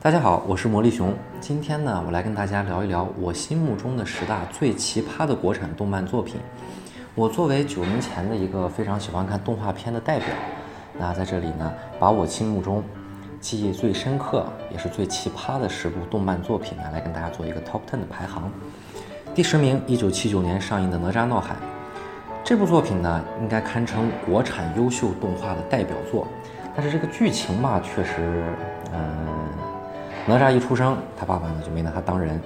大家好，我是魔力熊。今天呢，我来跟大家聊一聊我心目中的十大最奇葩的国产动漫作品。我作为九年前的一个非常喜欢看动画片的代表，那在这里呢，把我心目中记忆最深刻也是最奇葩的十部动漫作品呢，来跟大家做一个 top ten 的排行。第十名，一九七九年上映的《哪吒闹海》。这部作品呢，应该堪称国产优秀动画的代表作。但是这个剧情嘛，确实，嗯，哪吒一出生，他爸爸呢就没拿他当人，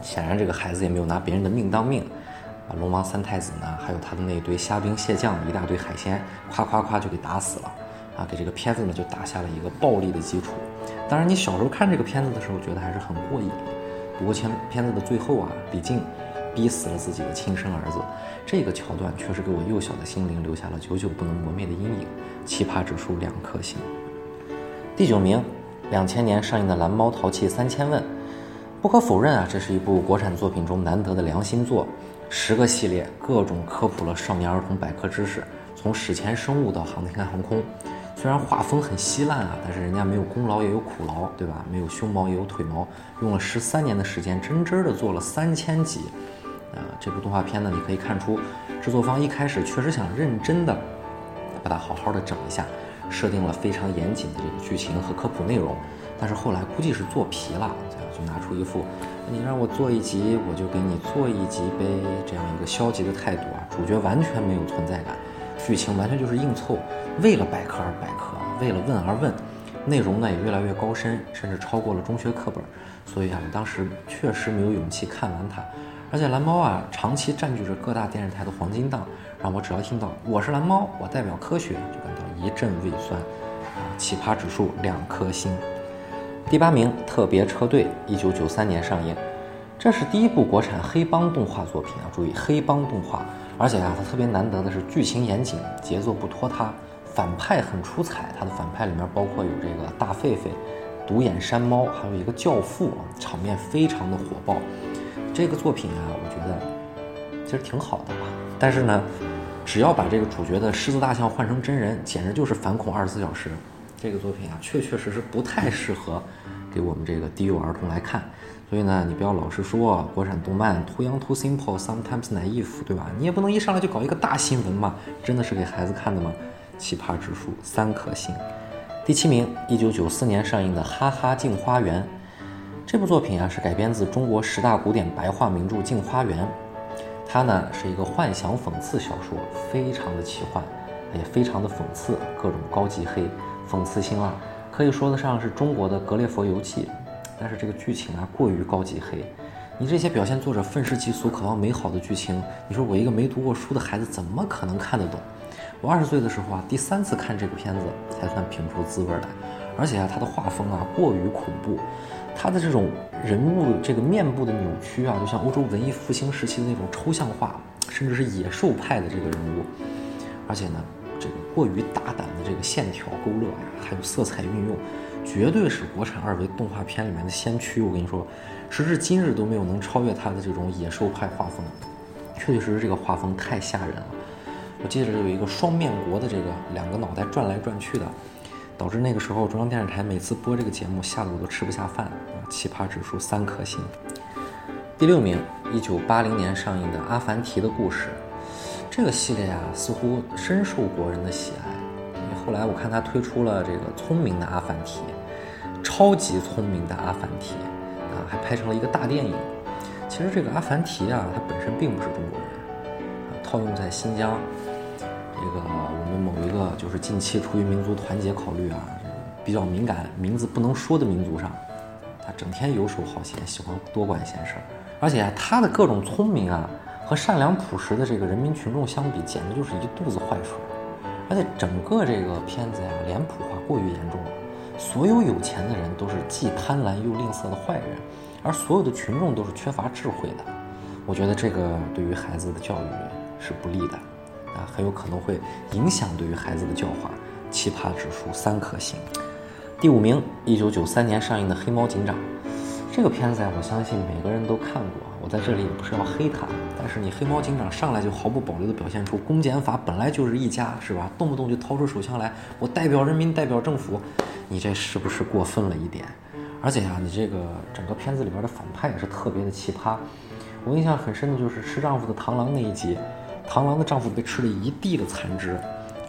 显然这个孩子也没有拿别人的命当命，把龙王三太子呢，还有他的那堆虾兵蟹将，一大堆海鲜，夸夸夸就给打死了，啊，给这个片子呢就打下了一个暴力的基础。当然，你小时候看这个片子的时候，觉得还是很过瘾。不过，片片子的最后啊，李靖。逼死了自己的亲生儿子，这个桥段确实给我幼小的心灵留下了久久不能磨灭的阴影。奇葩指数两颗星。第九名，两千年上映的《蓝猫淘气三千问》。不可否认啊，这是一部国产作品中难得的良心作。十个系列，各种科普了少年儿童百科知识，从史前生物到航天航空。虽然画风很稀烂啊，但是人家没有功劳也有苦劳，对吧？没有胸毛也有腿毛，用了十三年的时间，真真的做了三千集。啊，这部动画片呢，你可以看出，制作方一开始确实想认真的把它好好的整一下，设定了非常严谨的这个剧情和科普内容，但是后来估计是做皮了，就拿出一副你让我做一集，我就给你做一集呗这样一个消极的态度啊，主角完全没有存在感，剧情完全就是硬凑，为了百科而百科，为了问而问，内容呢也越来越高深，甚至超过了中学课本，所以啊，我当时确实没有勇气看完它。而且蓝猫啊，长期占据着各大电视台的黄金档，让我只要听到我是蓝猫，我代表科学，就感到一阵胃酸。啊，奇葩指数两颗星。第八名，特别车队，一九九三年上映，这是第一部国产黑帮动画作品啊。注意，黑帮动画，而且啊，它特别难得的是剧情严谨，节奏不拖沓，反派很出彩。它的反派里面包括有这个大狒狒、独眼山猫，还有一个教父啊，场面非常的火爆。这个作品啊，我觉得其实挺好的，但是呢，只要把这个主角的狮子大象换成真人，简直就是反恐二十四小时。这个作品啊，确确实实不太适合给我们这个低幼儿童来看。所以呢，你不要老是说国产动漫 too young too simple sometimes naive，对吧？你也不能一上来就搞一个大新闻嘛，真的是给孩子看的吗？奇葩指数三颗星。第七名，一九九四年上映的《哈哈镜花缘》。这部作品啊是改编自中国十大古典白话名著《镜花缘》，它呢是一个幻想讽刺小说，非常的奇幻，也非常的讽刺，各种高级黑，讽刺辛辣，可以说得上是中国的《格列佛游记》。但是这个剧情啊过于高级黑，你这些表现作者愤世嫉俗、渴望美好的剧情，你说我一个没读过书的孩子怎么可能看得懂？我二十岁的时候啊，第三次看这部片子才算品出滋味来，而且啊，它的画风啊过于恐怖。他的这种人物这个面部的扭曲啊，就像欧洲文艺复兴时期的那种抽象化，甚至是野兽派的这个人物，而且呢，这个过于大胆的这个线条勾勒呀，还有色彩运用，绝对是国产二维动画片里面的先驱。我跟你说，时至今日都没有能超越他的这种野兽派画风，确确实实这个画风太吓人了。我记得有一个双面国的这个两个脑袋转来转去的。导致那个时候中央电视台每次播这个节目，吓得我都吃不下饭啊！奇葩指数三颗星。第六名，一九八零年上映的《阿凡提的故事》，这个系列啊，似乎深受国人的喜爱。后来我看他推出了这个聪明的阿凡提，超级聪明的阿凡提啊，还拍成了一个大电影。其实这个阿凡提啊，它本身并不是中国人啊，套用在新疆。这个我们某一个就是近期出于民族团结考虑啊，比较敏感名字不能说的民族上，他整天游手好闲，喜欢多管闲事儿，而且啊他的各种聪明啊和善良朴实的这个人民群众相比，简直就是一肚子坏水。而且整个这个片子呀，脸谱化过于严重了，所有有钱的人都是既贪婪又吝啬的坏人，而所有的群众都是缺乏智慧的。我觉得这个对于孩子的教育是不利的。啊，很有可能会影响对于孩子的教化。奇葩指数三颗星。第五名，一九九三年上映的《黑猫警长》这个片子呀，我相信每个人都看过。我在这里也不是要黑他，但是你黑猫警长上来就毫不保留地表现出公检法本来就是一家，是吧？动不动就掏出手枪来，我代表人民，代表政府，你这是不是过分了一点？而且啊，你这个整个片子里边的反派也是特别的奇葩。我印象很深的就是吃丈夫的螳螂那一集，螳螂的丈夫被吃了一地的残肢，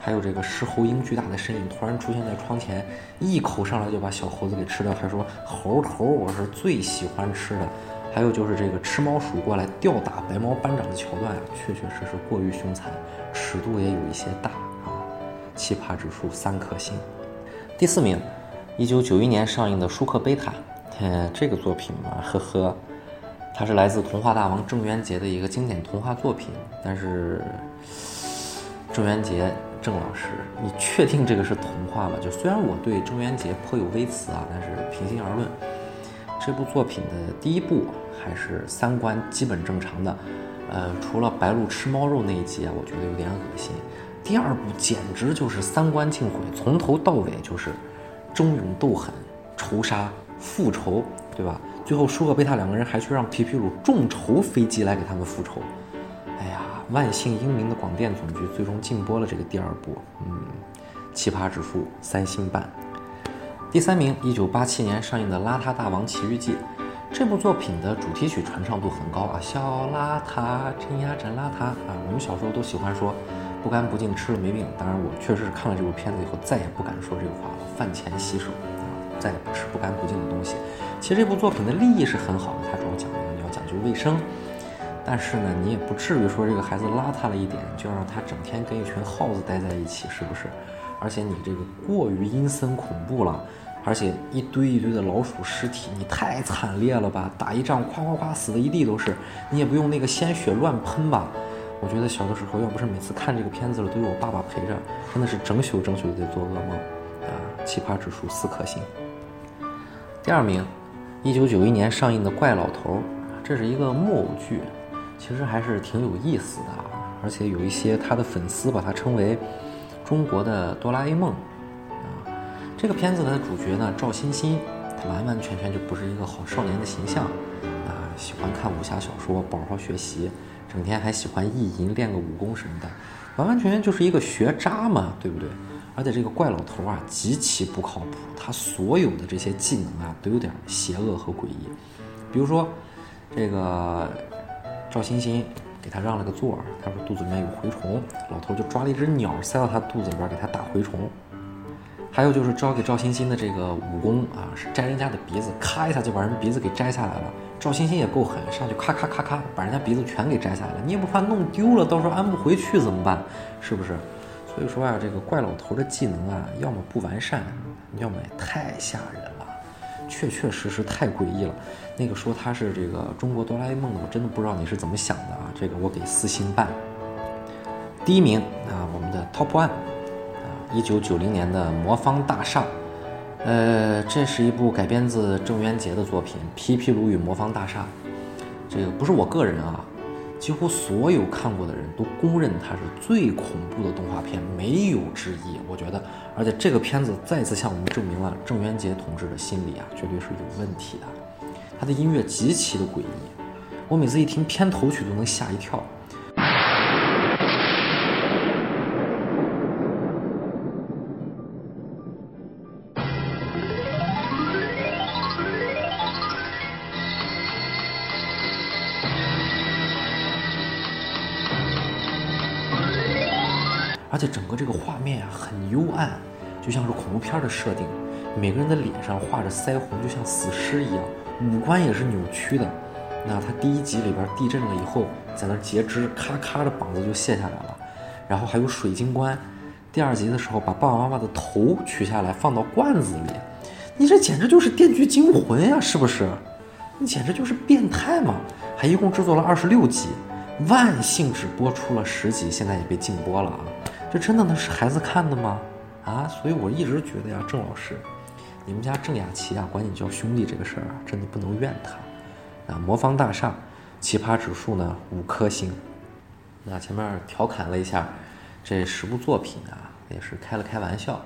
还有这个狮猴鹰巨大的身影突然出现在窗前，一口上来就把小猴子给吃掉，还说猴头我是最喜欢吃的。还有就是这个吃猫鼠过来吊打白猫班长的桥段啊，确确实实过于凶残，尺度也有一些大啊，奇葩指数三颗星。第四名，一九九一年上映的《舒克贝塔》，嗯，这个作品嘛，呵呵。它是来自童话大王郑渊洁的一个经典童话作品，但是郑渊洁郑老师，你确定这个是童话吗？就虽然我对郑渊洁颇有微词啊，但是平心而论，这部作品的第一部还是三观基本正常的，呃，除了白鹿吃猫肉那一集啊，我觉得有点恶心。第二部简直就是三观尽毁，从头到尾就是争勇斗狠、仇杀、复仇，对吧？最后，舒克贝塔两个人还去让皮皮鲁众筹飞机来给他们复仇。哎呀，万幸英明的广电总局最终禁播了这个第二部。嗯，奇葩指数三星半。第三名，一九八七年上映的《邋遢大王奇遇记》，这部作品的主题曲传唱度很高啊，小邋遢真呀真邋遢啊！我们小时候都喜欢说“不干不净吃了没病”。当然，我确实是看了这部片子以后再也不敢说这个话了。饭前洗手，再也不吃不干不净的东西。其实这部作品的立意是很好的，它主要讲的你要讲究卫生，但是呢，你也不至于说这个孩子邋遢了一点，就要让他整天跟一群耗子待在一起，是不是？而且你这个过于阴森恐怖了，而且一堆一堆的老鼠尸体，你太惨烈了吧？打一仗夸夸夸死的一地都是，你也不用那个鲜血乱喷吧？我觉得小的时候要不是每次看这个片子了都有我爸爸陪着，真的是整宿整宿的在做噩梦啊！奇葩指数四颗星。第二名。一九九一年上映的《怪老头》，这是一个木偶剧，其实还是挺有意思的，而且有一些他的粉丝把它称为中国的哆啦 A 梦啊。这个片子的主角呢，赵欣欣，他完完全全就不是一个好少年的形象啊，喜欢看武侠小说，不好好学习，整天还喜欢意淫，练个武功什么的，完完全全就是一个学渣嘛，对不对？而且这个怪老头啊，极其不靠谱。他所有的这些技能啊，都有点邪恶和诡异。比如说，这个赵欣欣给他让了个座儿，他说肚子里面有蛔虫，老头就抓了一只鸟塞到他肚子里边给他打蛔虫。还有就是教给赵欣欣的这个武功啊，是摘人家的鼻子，咔一下就把人鼻子给摘下来了。赵欣欣也够狠，上去咔咔咔咔把人家鼻子全给摘下来了。你也不怕弄丢了，到时候安不回去怎么办？是不是？所以说啊，这个怪老头的技能啊，要么不完善，要么也太吓人了，确确实实太诡异了。那个说他是这个中国哆啦 A 梦的，我真的不知道你是怎么想的啊。这个我给四星半。第一名啊，我们的 Top One 啊，一九九零年的《魔方大厦》，呃，这是一部改编自郑渊洁的作品《皮皮鲁与魔方大厦》。这个不是我个人啊。几乎所有看过的人都公认它是最恐怖的动画片，没有之一。我觉得，而且这个片子再次向我们证明了郑渊洁同志的心理啊，绝对是有问题的。他的音乐极其的诡异，我每次一听片头曲都能吓一跳。而且整个这个画面啊很幽暗，就像是恐怖片的设定。每个人的脸上画着腮红，就像死尸一样，五官也是扭曲的。那他第一集里边地震了以后，在那截肢，咔咔的膀子就卸下来了。然后还有水晶棺，第二集的时候把爸爸妈妈的头取下来放到罐子里。你这简直就是《电锯惊魂》呀，是不是？你简直就是变态嘛！还一共制作了二十六集，万幸只播出了十集，现在也被禁播了啊。这真的能是孩子看的吗？啊，所以我一直觉得呀，郑老师，你们家郑雅琪啊，管你叫兄弟这个事儿啊，真的不能怨他。啊，魔方大厦，奇葩指数呢五颗星。那前面调侃了一下这十部作品啊，也是开了开玩笑。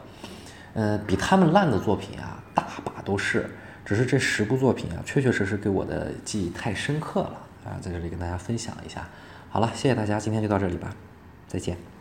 呃，比他们烂的作品啊，大把都是。只是这十部作品啊，确确实实给我的记忆太深刻了啊，在这里跟大家分享一下。好了，谢谢大家，今天就到这里吧，再见。